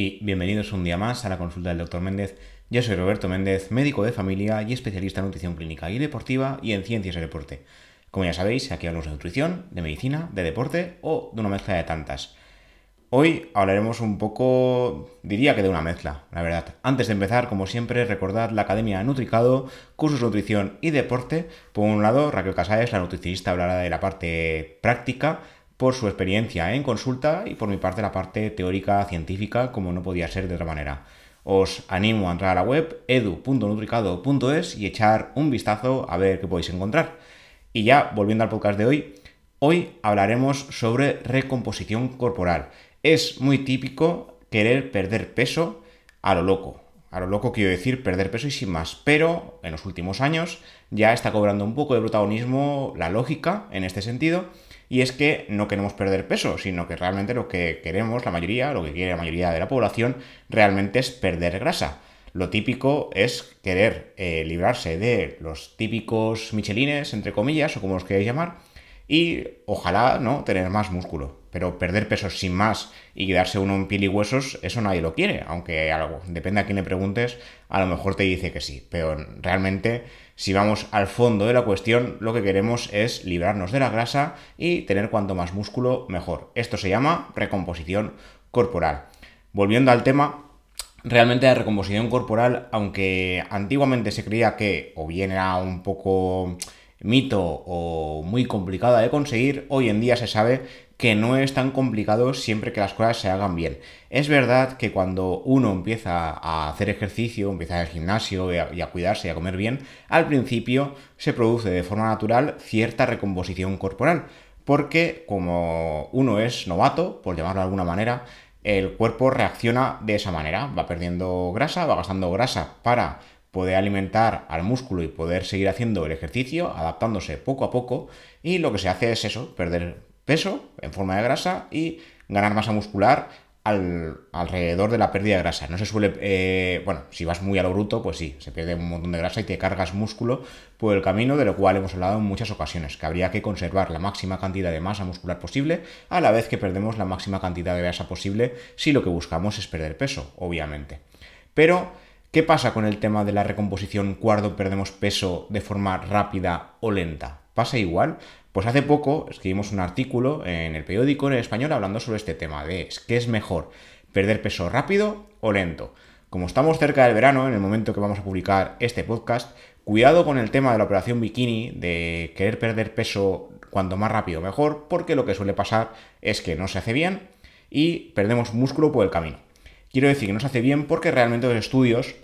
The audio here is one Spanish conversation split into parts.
y bienvenidos un día más a la consulta del Dr. Méndez. Yo soy Roberto Méndez, médico de familia y especialista en nutrición clínica y deportiva y en ciencias de deporte. Como ya sabéis, aquí hablamos de nutrición, de medicina, de deporte o de una mezcla de tantas. Hoy hablaremos un poco, diría que de una mezcla, la verdad. Antes de empezar, como siempre, recordad la Academia Nutricado, cursos de nutrición y deporte. Por un lado, Raquel Casares, la nutricionista, hablará de la parte práctica por su experiencia en consulta y por mi parte la parte teórica científica, como no podía ser de otra manera. Os animo a entrar a la web edu.nutricado.es y echar un vistazo a ver qué podéis encontrar. Y ya, volviendo al podcast de hoy, hoy hablaremos sobre recomposición corporal es muy típico querer perder peso a lo loco. A lo loco quiero decir perder peso y sin más. Pero en los últimos años ya está cobrando un poco de protagonismo la lógica en este sentido. Y es que no queremos perder peso, sino que realmente lo que queremos, la mayoría, lo que quiere la mayoría de la población, realmente es perder grasa. Lo típico es querer eh, librarse de los típicos michelines, entre comillas, o como los queráis llamar, y ojalá no tener más músculo. Pero perder peso sin más y quedarse uno en piel y huesos, eso nadie lo quiere. Aunque algo, depende a quién le preguntes, a lo mejor te dice que sí. Pero realmente, si vamos al fondo de la cuestión, lo que queremos es librarnos de la grasa y tener cuanto más músculo, mejor. Esto se llama recomposición corporal. Volviendo al tema, realmente la recomposición corporal, aunque antiguamente se creía que o bien era un poco mito o muy complicada de conseguir, hoy en día se sabe que no es tan complicado siempre que las cosas se hagan bien. Es verdad que cuando uno empieza a hacer ejercicio, empieza a al gimnasio y a, cuidarse y a comer bien, al principio se produce de forma natural cierta recomposición corporal, porque como uno es novato, por llamarlo de alguna manera, el cuerpo reacciona de esa manera, va perdiendo grasa, va gastando grasa para poder alimentar al músculo y poder seguir haciendo el ejercicio, adaptándose poco a poco, y lo que se hace es eso, perder peso en forma de grasa y ganar masa muscular alrededor de la pérdida de grasa. No se suele, eh, bueno, si vas muy a lo bruto, pues sí, se pierde un montón de grasa y te cargas músculo por el camino, de lo cual hemos hablado en muchas ocasiones, que habría que conservar la máxima cantidad de masa muscular posible a la vez que perdemos la máxima cantidad de grasa posible si lo que buscamos es perder peso, obviamente. Pero ¿Qué pasa con el tema de la recomposición cuando perdemos peso de forma rápida o lenta? ¿Pasa igual? Pues hace poco escribimos un artículo en el periódico en el español hablando sobre este tema de qué es mejor, perder peso rápido o lento. Como estamos cerca del verano, en el momento que vamos a publicar este podcast, cuidado con el tema de la operación bikini, de querer perder peso cuanto más rápido mejor, porque lo que suele pasar es que no se hace bien y perdemos músculo por el camino. Quiero decir que no se hace bien porque realmente los estudios,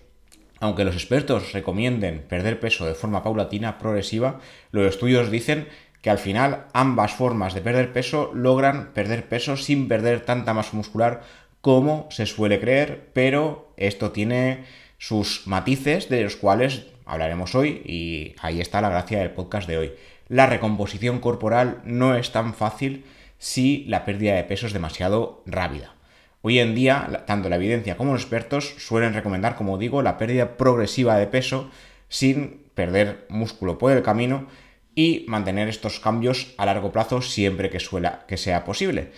aunque los expertos recomienden perder peso de forma paulatina, progresiva, los estudios dicen que al final ambas formas de perder peso logran perder peso sin perder tanta masa muscular como se suele creer, pero esto tiene sus matices de los cuales hablaremos hoy y ahí está la gracia del podcast de hoy. La recomposición corporal no es tan fácil si la pérdida de peso es demasiado rápida. Hoy en día, tanto la evidencia como los expertos suelen recomendar, como digo, la pérdida progresiva de peso sin perder músculo por el camino y mantener estos cambios a largo plazo siempre que, suela, que sea posible.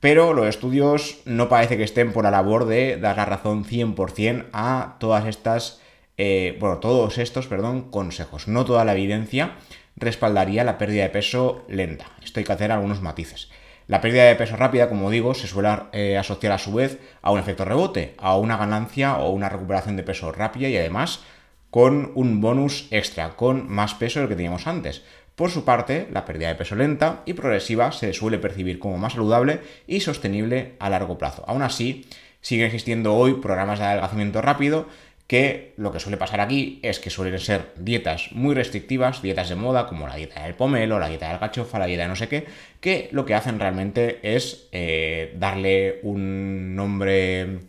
Pero los estudios no parece que estén por la labor de dar la razón 100% a todas estas, eh, bueno, todos estos, perdón, consejos. No toda la evidencia respaldaría la pérdida de peso lenta. Esto hay que hacer algunos matices. La pérdida de peso rápida, como digo, se suele eh, asociar a su vez a un efecto rebote, a una ganancia o una recuperación de peso rápida y además con un bonus extra, con más peso del que teníamos antes. Por su parte, la pérdida de peso lenta y progresiva se suele percibir como más saludable y sostenible a largo plazo. Aún así, siguen existiendo hoy programas de adelgazamiento rápido que lo que suele pasar aquí es que suelen ser dietas muy restrictivas, dietas de moda como la dieta del pomelo, la dieta del gachofa, la dieta de no sé qué, que lo que hacen realmente es eh, darle un nombre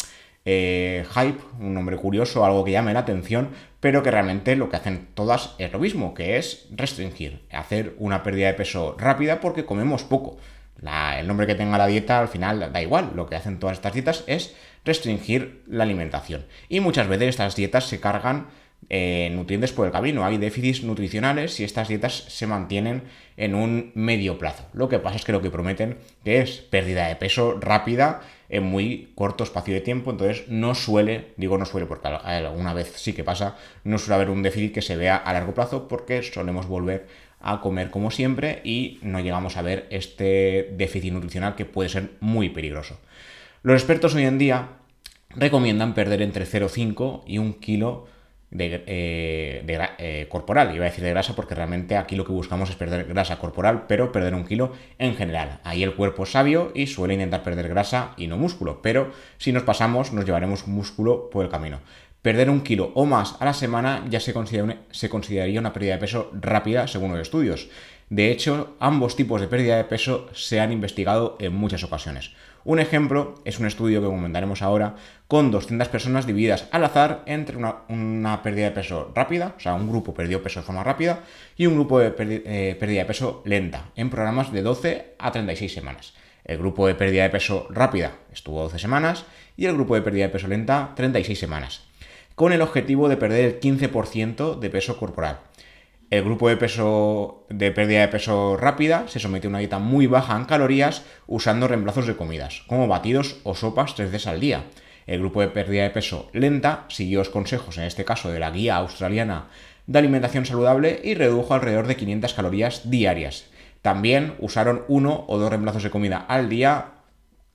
eh, hype, un nombre curioso, algo que llame la atención, pero que realmente lo que hacen todas es lo mismo, que es restringir, hacer una pérdida de peso rápida porque comemos poco. el nombre que tenga la dieta al final da igual, lo que hacen todas estas dietas es restringir la alimentación. Y muchas veces estas dietas se cargan eh, nutrientes por el camino, hay déficits nutricionales si estas dietas se mantienen en un medio plazo. Lo que pasa es que lo que prometen que es pérdida de peso rápida en muy corto espacio de tiempo, entonces no suele, digo no suele porque alguna vez sí que pasa, no suele haber un déficit que se vea a largo plazo porque solemos volver a comer como siempre y no llegamos a ver este déficit nutricional que puede ser muy peligroso. Los expertos hoy en día recomiendan perder entre 0,5 y 1 kilo de, eh, eh, corporal. Iba a decir de grasa porque realmente aquí lo que buscamos es perder grasa corporal, pero perder un kilo en general. Ahí el cuerpo es sabio y suele intentar perder grasa y no músculo, pero si nos pasamos nos llevaremos músculo por el camino. Perder un kilo o más a la semana ya se, se consideraría una pérdida de peso rápida según los estudios. De hecho, ambos tipos de pérdida de peso se han investigado en muchas ocasiones. Un ejemplo es un estudio que comentaremos ahora con 200 personas divididas al azar entre una, pérdida de peso rápida, o sea, un grupo perdió peso de forma rápida y un grupo de eh, pérdida de peso lenta en programas de 12 a 36 semanas. El grupo de pérdida de peso rápida estuvo 12 semanas y el grupo de pérdida de peso lenta 36 semanas, con el objetivo de perder el 15% de peso corporal. El grupo de peso de pérdida de peso rápida se sometió a una dieta muy baja en calorías usando reemplazos de comidas, como batidos o sopas tres veces al día. El grupo de pérdida de peso lenta siguió los consejos, en este caso de la guía australiana de alimentación saludable, y redujo alrededor de 500 calorías diarias. También usaron uno o dos reemplazos de comida al día,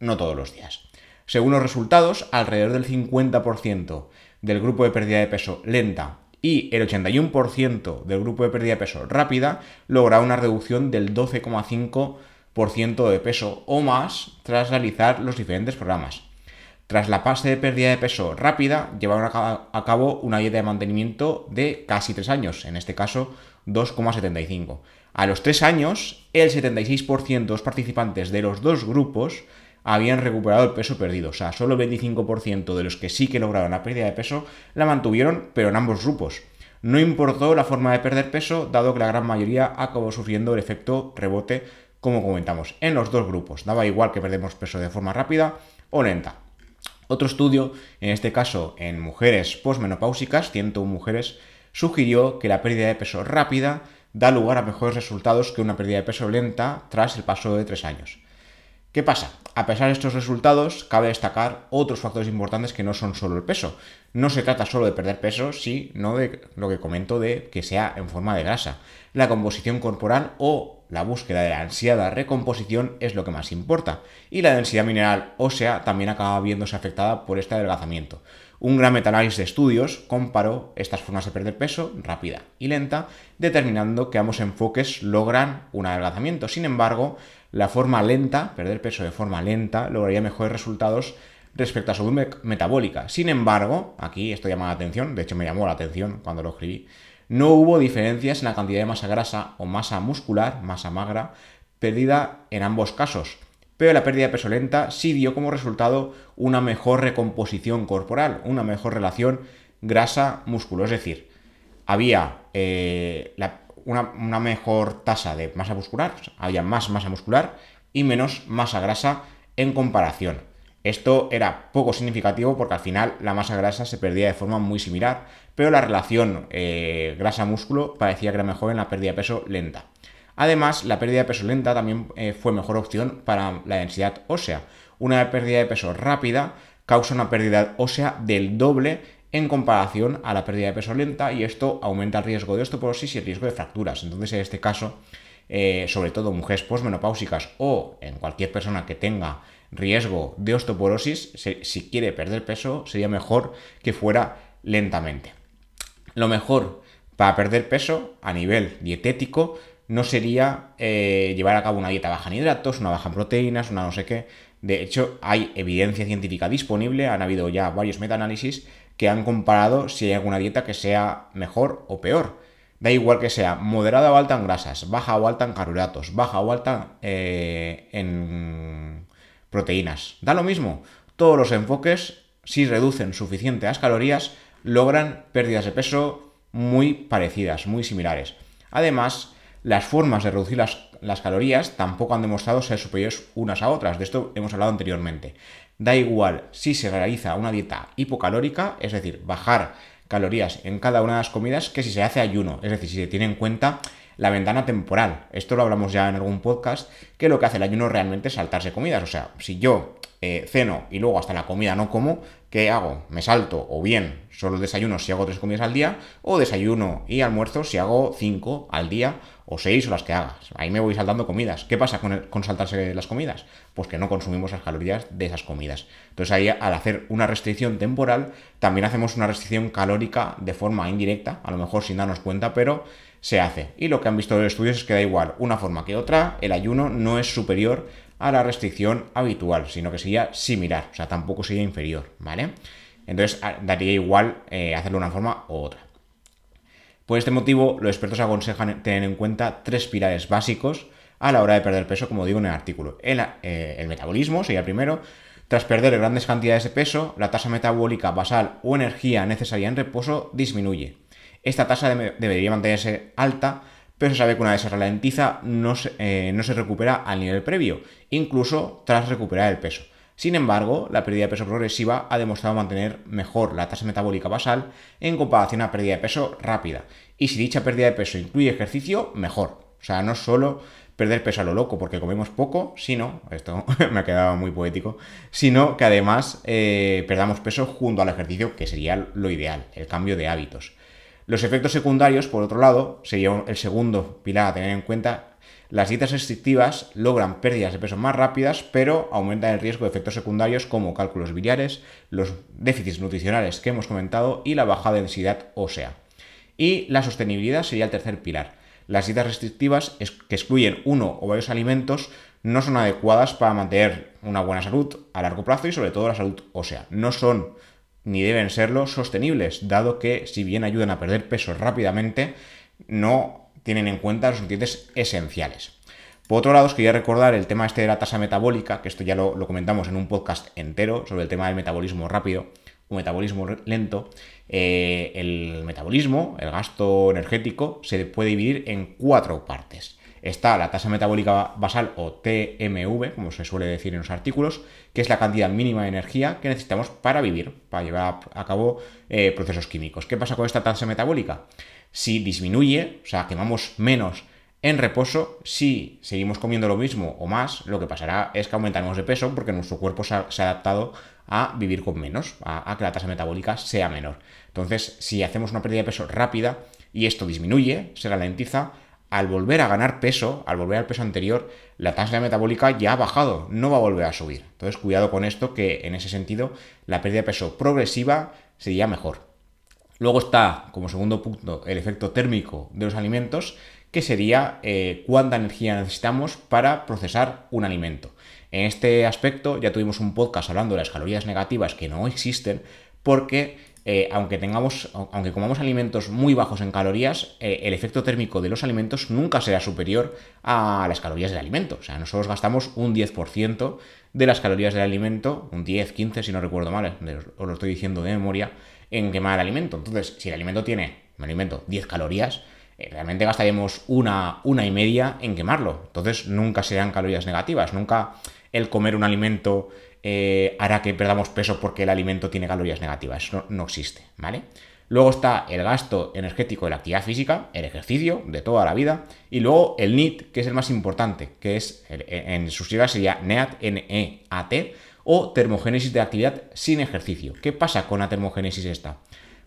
no todos los días. Según los resultados, alrededor del 50% del grupo de pérdida de peso lenta y el 81% del grupo de pérdida de peso rápida logra una reducción del 12,5% de peso o más tras realizar los diferentes programas. Tras la fase de pérdida de peso rápida, llevaron a cabo una dieta de mantenimiento de casi 3 años, en este caso 2,75. A los 3 años, el 76% de los participantes de los dos grupos habían recuperado el peso perdido. O sea, solo el 25% de los que sí que lograron la pérdida de peso la mantuvieron, pero en ambos grupos. No importó la forma de perder peso, dado que la gran mayoría acabó sufriendo el efecto rebote, como comentamos, en los dos grupos. Daba igual que perdemos peso de forma rápida o lenta. Otro estudio, en este caso en mujeres posmenopáusicas, 101 mujeres, sugirió que la pérdida de peso rápida da lugar a mejores resultados que una pérdida de peso lenta tras el paso de tres años. ¿Qué pasa? A pesar de estos resultados, cabe destacar otros factores importantes que no son solo el peso. No se trata solo de perder peso, sino de lo que comento de que sea en forma de grasa. La composición corporal o la búsqueda de la ansiada recomposición es lo que más importa. Y la densidad mineral ósea también acaba viéndose afectada por este adelgazamiento. Un gran metaanálisis de estudios comparó estas formas de perder peso, rápida y lenta, determinando que ambos enfoques logran un adelgazamiento. Sin embargo, la forma lenta, perder peso de forma lenta, lograría mejores resultados respecto a su metabólica. Sin embargo, aquí esto llama la atención, de hecho me llamó la atención cuando lo escribí, no hubo diferencias en la cantidad de masa grasa o masa muscular, masa magra, perdida en ambos casos. Pero la pérdida de peso lenta sí dio como resultado una mejor recomposición corporal, una mejor relación grasa-músculo. Es decir, había eh, la, una, mejor tasa de masa muscular, había más masa muscular y menos masa grasa en comparación. Esto era poco significativo porque al final la masa grasa se perdía de forma muy similar, pero la relación eh, grasa-músculo parecía que era mejor en la pérdida de peso lenta. Además, la pérdida de peso lenta también eh, fue mejor opción para la densidad ósea. Una pérdida de peso rápida causa una pérdida ósea del doble en comparación a la pérdida de peso lenta y esto aumenta el riesgo de osteoporosis y el riesgo de fracturas. Entonces, en este caso, eh, sobre todo mujeres posmenopáusicas o en cualquier persona que tenga riesgo de osteoporosis, si quiere perder peso, sería mejor que fuera lentamente. Lo mejor para perder peso a nivel dietético no sería eh, llevar a cabo una dieta baja en hidratos, una baja en proteínas, una no sé qué. De hecho, hay evidencia científica disponible, han habido ya varios metaanálisis que han comparado si hay alguna dieta que sea mejor o peor. Da igual que sea moderada o alta en grasas, baja o alta en carbohidratos, baja o alta eh, en proteínas. Da lo mismo. Todos los enfoques, si reducen suficiente las calorías, logran pérdidas de peso muy parecidas, muy similares. Además, las formas de reducir las, calorías tampoco han demostrado ser superiores unas a otras. De esto hemos hablado anteriormente. Da igual si se realiza una dieta hipocalórica, es decir, bajar calorías en cada una de las comidas que si se hace ayuno, es decir, si se tiene en cuenta la ventana temporal. Esto lo hablamos ya en algún podcast, que lo que hace el ayuno realmente es saltarse comidas. O sea, si yo eh, ceno y luego hasta la comida no como, ¿qué hago? Me salto o bien solo desayuno si hago tres comidas al día, o desayuno y almuerzo si hago cinco al día, o seis o las que hagas. Ahí me voy saltando comidas. ¿Qué pasa con, con saltarse las comidas? Pues que no consumimos las calorías de esas comidas. Entonces ahí al hacer una restricción temporal, también hacemos una restricción calórica de forma indirecta, a lo mejor sin darnos cuenta, pero se hace. Y lo que han visto los estudios es que da igual una forma que otra, el ayuno no es superior a la restricción habitual, sino que sería similar, o sea, tampoco sería inferior, ¿vale? Entonces daría igual eh, hacerlo de una forma u otra. Por este motivo, los expertos aconsejan tener en cuenta tres pilares básicos a la hora de perder peso, como digo en el artículo. El, eh, metabolismo sería primero. Tras perder grandes cantidades de peso, la tasa metabólica basal o energía necesaria en reposo disminuye. Esta tasa debería mantenerse alta, pero se sabe que una vez se ralentiza no se, eh, no se recupera al nivel previo, incluso tras recuperar el peso. Sin embargo, la pérdida de peso progresiva ha demostrado mantener mejor la tasa metabólica basal en comparación a pérdida de peso rápida. Y si dicha pérdida de peso incluye ejercicio, mejor. O sea, no solo perder peso a lo loco porque comemos poco, sino, esto me ha quedado muy poético, sino que además eh, perdamos peso junto al ejercicio, que sería lo ideal, el cambio de hábitos. Los efectos secundarios, por otro lado, sería el segundo pilar a tener en cuenta. Las dietas restrictivas logran pérdidas de peso más rápidas, pero aumentan el riesgo de efectos secundarios como cálculos biliares, los déficits nutricionales que hemos comentado y la baja densidad ósea. Y la sostenibilidad sería el tercer pilar. Las dietas restrictivas que excluyen uno o varios alimentos no son adecuadas para mantener una buena salud a largo plazo y sobre todo la salud ósea. No son ni deben serlo sostenibles, dado que si bien ayudan a perder peso rápidamente, no tienen en cuenta los nutrientes esenciales. Por otro lado, os quería recordar el tema este de la tasa metabólica, que esto ya lo, comentamos en un podcast entero sobre el tema del metabolismo rápido o metabolismo lento. Eh, el metabolismo, el gasto energético, se puede dividir en cuatro partes está la tasa metabólica basal o TMV, como se suele decir en los artículos, que es la cantidad mínima de energía que necesitamos para vivir, para llevar a cabo eh, procesos químicos. ¿Qué pasa con esta tasa metabólica? Si disminuye, o sea, quemamos menos en reposo, si seguimos comiendo lo mismo o más, lo que pasará es que aumentaremos de peso porque nuestro cuerpo se ha, adaptado a vivir con menos, a, a que la tasa metabólica sea menor. Entonces, si hacemos una pérdida de peso rápida y esto disminuye, se ralentiza, al volver a ganar peso, al volver al peso anterior, la tasa metabólica ya ha bajado, no va a volver a subir. Entonces, cuidado con esto, que en ese sentido la pérdida de peso progresiva sería mejor. Luego está, como segundo punto, el efecto térmico de los alimentos, que sería eh, cuánta energía necesitamos para procesar un alimento. En este aspecto ya tuvimos un podcast hablando de las calorías negativas que no existen, porque eh, aunque tengamos, aunque comamos alimentos muy bajos en calorías, eh, el efecto térmico de los alimentos nunca será superior a las calorías del alimento. O sea, nosotros gastamos un 10% de las calorías del alimento, un 10, 15 si no recuerdo mal, os lo estoy diciendo de memoria, en quemar el alimento. Entonces, si el alimento tiene, un alimento, 10 calorías, eh, realmente gastaríamos una, una y media en quemarlo. Entonces, nunca serán calorías negativas, nunca el comer un alimento eh, hará que perdamos peso porque el alimento tiene calorías negativas. Eso no, existe, ¿vale? Luego está el gasto energético de la actividad física, el ejercicio de toda la vida. Y luego el NEAT, que es el más importante, que es en sus siglas sería NEAT, N-E-A-T, o termogénesis de actividad sin ejercicio. ¿Qué pasa con la termogénesis esta?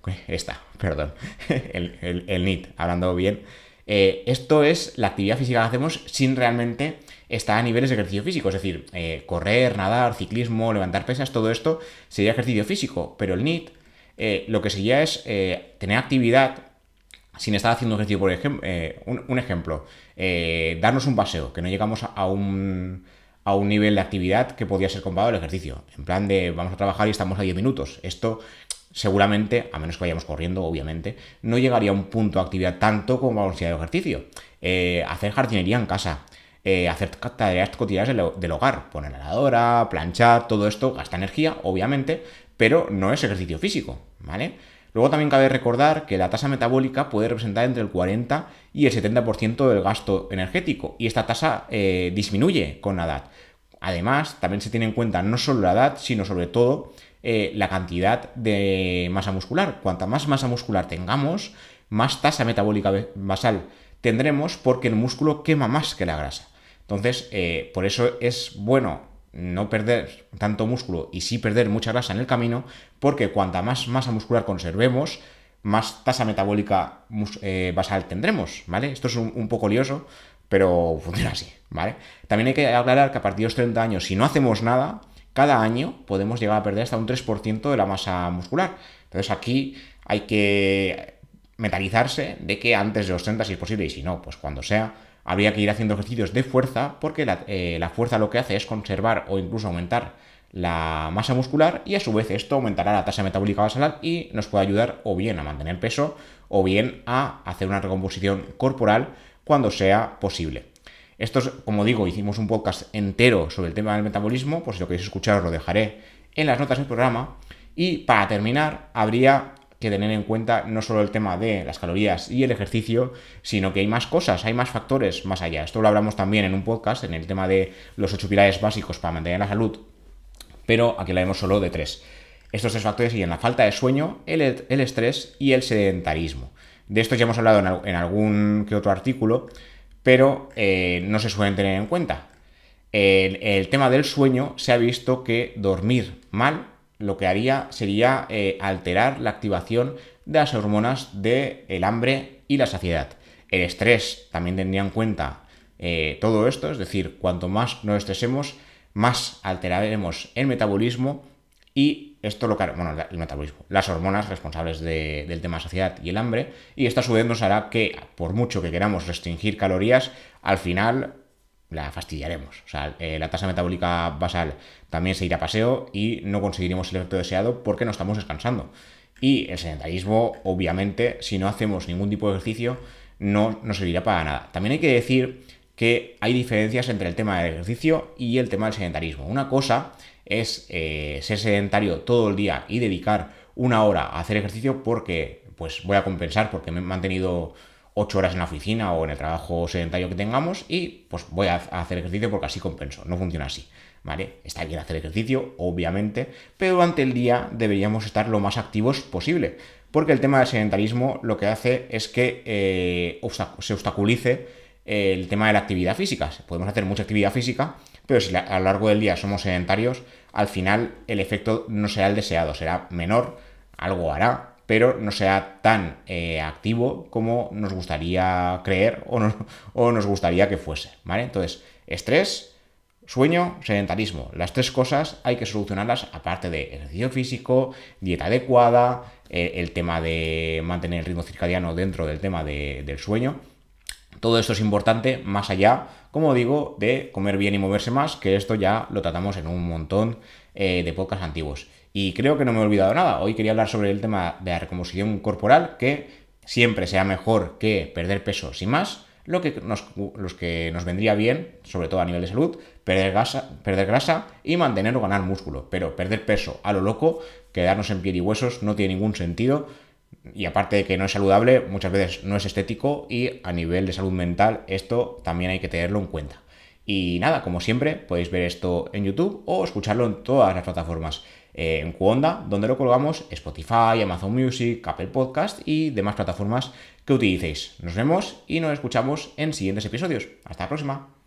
Esta, perdón, el, el, hablando bien. Eh, esto es la actividad física que hacemos sin realmente está a niveles de ejercicio físico, es decir, eh, correr, nadar, ciclismo, levantar pesas, todo esto sería ejercicio físico, pero el NIT eh, lo que sería es eh, tener actividad sin estar haciendo ejercicio, por ejemplo, un, ejemplo, darnos un paseo, que no llegamos a un, a un nivel de actividad que podría ser comparado al ejercicio, en plan de vamos a trabajar y estamos a 10 minutos, esto seguramente, a menos que vayamos corriendo, obviamente, no llegaría a un punto de actividad tanto como a ir ejercicio. hacer jardinería en casa, eh, hacer tareas cotidianas del, hogar, poner la lavadora, planchar, todo esto gasta energía, obviamente, pero no es ejercicio físico, ¿vale? Luego también cabe recordar que la tasa metabólica puede representar entre el 40 y el 70% del gasto energético y esta tasa eh, disminuye con la edad. Además, también se tiene en cuenta no solo la edad, sino sobre todo eh, la cantidad de masa muscular. Cuanta más masa muscular tengamos, más tasa metabólica basal tendremos porque el músculo quema más que la grasa. Entonces, eh, por eso es bueno no perder tanto músculo y sí perder mucha grasa en el camino, porque cuanta más masa muscular conservemos, más tasa metabólica eh, basal tendremos, ¿vale? Esto es un, poco lioso, pero funciona así, ¿vale? También hay que aclarar que a partir de los 30 años, si no hacemos nada, cada año podemos llegar a perder hasta un 3% de la masa muscular. Entonces aquí hay que mentalizarse de que antes de los 30 si es posible y si no, pues cuando sea, habría que ir haciendo ejercicios de fuerza porque eh, la, fuerza lo que hace es conservar o incluso aumentar la masa muscular y a su vez esto aumentará la tasa metabólica basal y nos puede ayudar o bien a mantener peso o bien a hacer una recomposición corporal cuando sea posible. Esto es, como digo, hicimos un podcast entero sobre el tema del metabolismo, pues si lo queréis escuchar os lo dejaré en las notas del programa. Y para terminar, habría que tener en cuenta no solo el tema de las calorías y el ejercicio, sino que hay más cosas, hay más factores más allá. Esto lo hablamos también en un podcast, en el tema de los ocho pilares básicos para mantener la salud, pero aquí la vemos solo de tres. Estos tres factores en la falta de sueño, el, estrés y el sedentarismo. De esto ya hemos hablado en, algún que otro artículo, pero eh, no se suelen tener en cuenta. el tema del sueño se ha visto que dormir mal lo que haría sería eh, alterar la activación de las hormonas del hambre y la saciedad. El estrés también tendría en cuenta eh, todo esto, es decir, cuanto más nos estresemos, más alteraremos el metabolismo y esto lo que bueno, el metabolismo, las hormonas responsables del tema saciedad y el hambre, y esto a su vez nos hará que, por mucho que queramos restringir calorías, al final la fastidiaremos. O sea, eh, la tasa metabólica basal también se irá a paseo y no conseguiremos el efecto deseado porque no estamos descansando. Y el sedentarismo, obviamente, si no hacemos ningún tipo de ejercicio, no nos servirá para nada. También hay que decir que hay diferencias entre el tema del ejercicio y el tema del sedentarismo. Una cosa es eh, ser sedentario todo el día y dedicar una hora a hacer ejercicio porque pues voy a compensar porque me he mantenido 8 horas en la oficina o en el trabajo sedentario que tengamos y pues voy a hacer ejercicio porque así compenso. No funciona así. ¿Vale? Está bien hacer ejercicio, obviamente, pero durante el día deberíamos estar lo más activos posible. Porque el tema del sedentarismo lo que hace es que eh, se obstaculice el tema de la actividad física. Podemos hacer mucha actividad física, pero si a lo largo del día somos sedentarios, al final el efecto no será el deseado, será menor, algo hará, pero no sea tan eh, activo como nos gustaría creer o, o nos gustaría que fuese, ¿vale? Entonces, estrés, sueño, sedentarismo. Las tres cosas hay que solucionarlas aparte de ejercicio físico, dieta adecuada, eh, el tema de mantener el ritmo circadiano dentro del tema del sueño. Todo esto es importante más allá, como digo, de comer bien y moverse más, que esto ya lo tratamos en un montón eh, de podcasts antiguos. Y creo que no me he olvidado nada. Hoy quería hablar sobre el tema de la recomposición corporal, que siempre sea mejor que perder peso sin más. Lo que nos, los que nos vendría bien, sobre todo a nivel de salud, perder grasa, perder grasa y mantener o ganar músculo. Pero perder peso a lo loco, quedarnos en piel y huesos, no tiene ningún sentido. Y aparte de que no es saludable, muchas veces no es estético y a nivel de salud mental esto también hay que tenerlo en cuenta. Y nada, como siempre, podéis ver esto en YouTube o escucharlo en todas las plataformas. Eh, en Cuonda, donde lo colgamos Spotify, Amazon Music, Apple Podcast y demás plataformas que utilicéis. Nos vemos y nos escuchamos en siguientes episodios. Hasta la próxima.